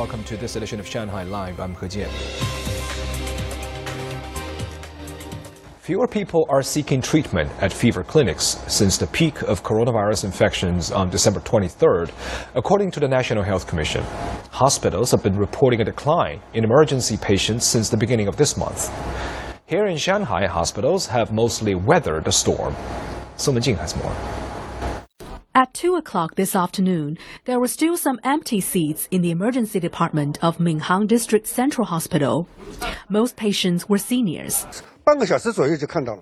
welcome to this edition of Shanghai Live. I'm He Jian. Fewer people are seeking treatment at fever clinics since the peak of coronavirus infections on December 23rd, according to the National Health Commission. Hospitals have been reporting a decline in emergency patients since the beginning of this month. Here in Shanghai, hospitals have mostly weathered the storm. Song Wenjing has more. At 2 o'clock this afternoon, there were still some empty seats in the emergency department of Minhang District Central Hospital. Most patients were seniors.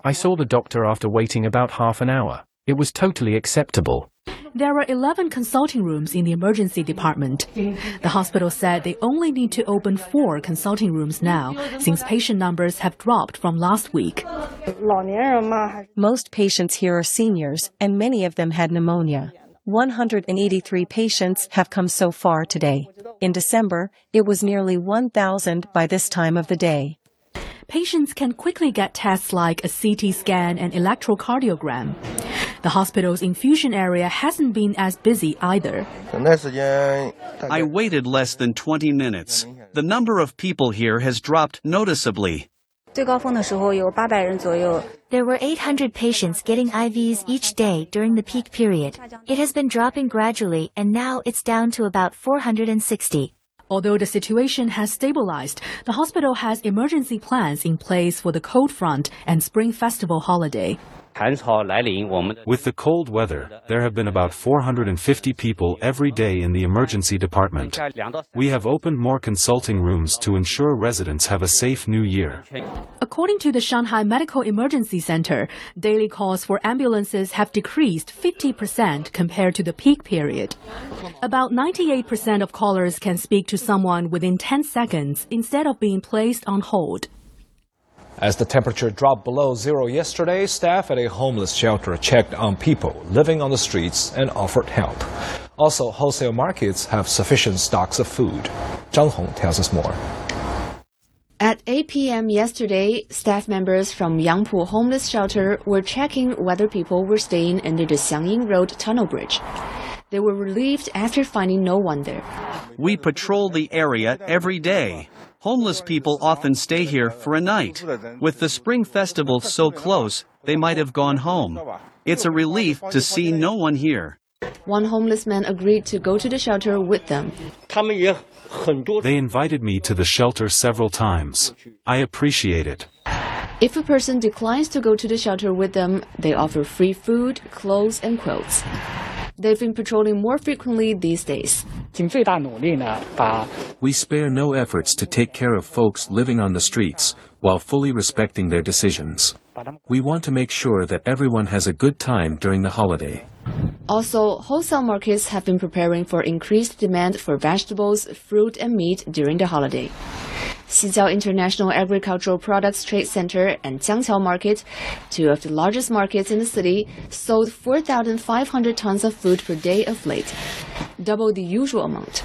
I saw the doctor after waiting about half an hour. It was totally acceptable. There are 11 consulting rooms in the emergency department. The hospital said they only need to open four consulting rooms now, since patient numbers have dropped from last week. Most patients here are seniors, and many of them had pneumonia. 183 patients have come so far today. In December, it was nearly 1,000 by this time of the day. Patients can quickly get tests like a CT scan and electrocardiogram. The hospital's infusion area hasn't been as busy either. I waited less than 20 minutes. The number of people here has dropped noticeably. There were 800 patients getting IVs each day during the peak period. It has been dropping gradually and now it's down to about 460. Although the situation has stabilized, the hospital has emergency plans in place for the cold front and Spring Festival holiday. With the cold weather, there have been about 450 people every day in the emergency department. We have opened more consulting rooms to ensure residents have a safe new year. According to the Shanghai Medical Emergency Center, daily calls for ambulances have decreased 50% compared to the peak period. About 98% of callers can speak to someone within 10 seconds instead of being placed on hold. As the temperature dropped below zero yesterday, staff at a homeless shelter checked on people living on the streets and offered help. Also, wholesale markets have sufficient stocks of food. Zhang Hong tells us more. At 8 p.m. yesterday, staff members from Yangpu Homeless Shelter were checking whether people were staying under the Xiangyin Road tunnel bridge. They were relieved after finding no one there. We patrol the area every day. Homeless people often stay here for a night. With the Spring Festival so close, they might have gone home. It's a relief to see no one here. One homeless man agreed to go to the shelter with them. They invited me to the shelter several times. I appreciate it. If a person declines to go to the shelter with them, they offer free food, clothes, and quotes. They've been patrolling more frequently these days. We spare no efforts to take care of folks living on the streets while fully respecting their decisions. We want to make sure that everyone has a good time during the holiday. Also, wholesale markets have been preparing for increased demand for vegetables, fruit, and meat during the holiday. Xijiao International Agricultural Products Trade Center and Jiangqiao Market, two of the largest markets in the city, sold 4,500 tons of food per day of late, double the usual amount.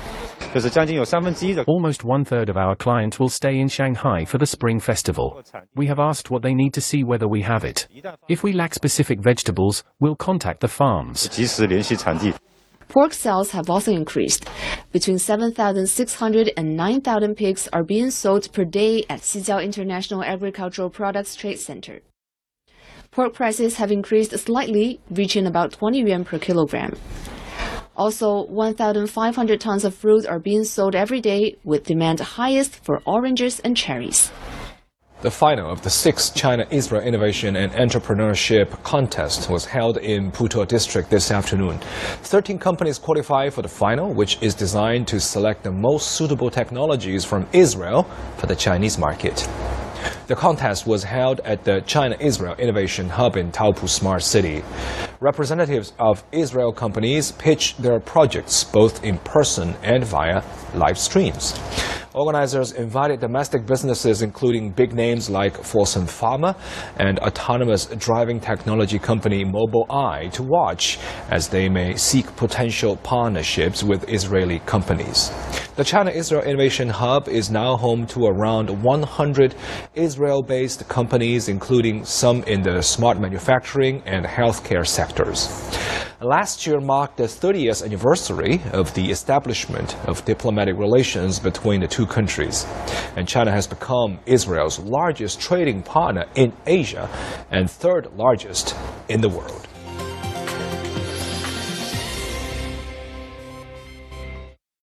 Almost one third of our clients will stay in Shanghai for the Spring Festival. We have asked what they need to see whether we have it. If we lack specific vegetables, we'll contact the farms. Pork sales have also increased. Between 7,600 and 9,000 pigs are being sold per day at Xijiao International Agricultural Products Trade Center. Pork prices have increased slightly, reaching about 20 yuan per kilogram. Also, 1,500 tons of fruit are being sold every day, with demand highest for oranges and cherries. The final of the sixth China Israel Innovation and Entrepreneurship Contest was held in Putuo District this afternoon. 13 companies qualify for the final, which is designed to select the most suitable technologies from Israel for the Chinese market. The contest was held at the China Israel Innovation Hub in Taopu Smart City. Representatives of Israel companies pitched their projects both in person and via live streams. Organizers invited domestic businesses, including big names like Fosun Pharma and autonomous driving technology company Mobileye, to watch as they may seek potential partnerships with Israeli companies. The China Israel Innovation Hub is now home to around 100 Israel based companies, including some in the smart manufacturing and healthcare sectors. Last year marked the 30th anniversary of the establishment of diplomatic relations between the two countries. And China has become Israel's largest trading partner in Asia and third largest in the world.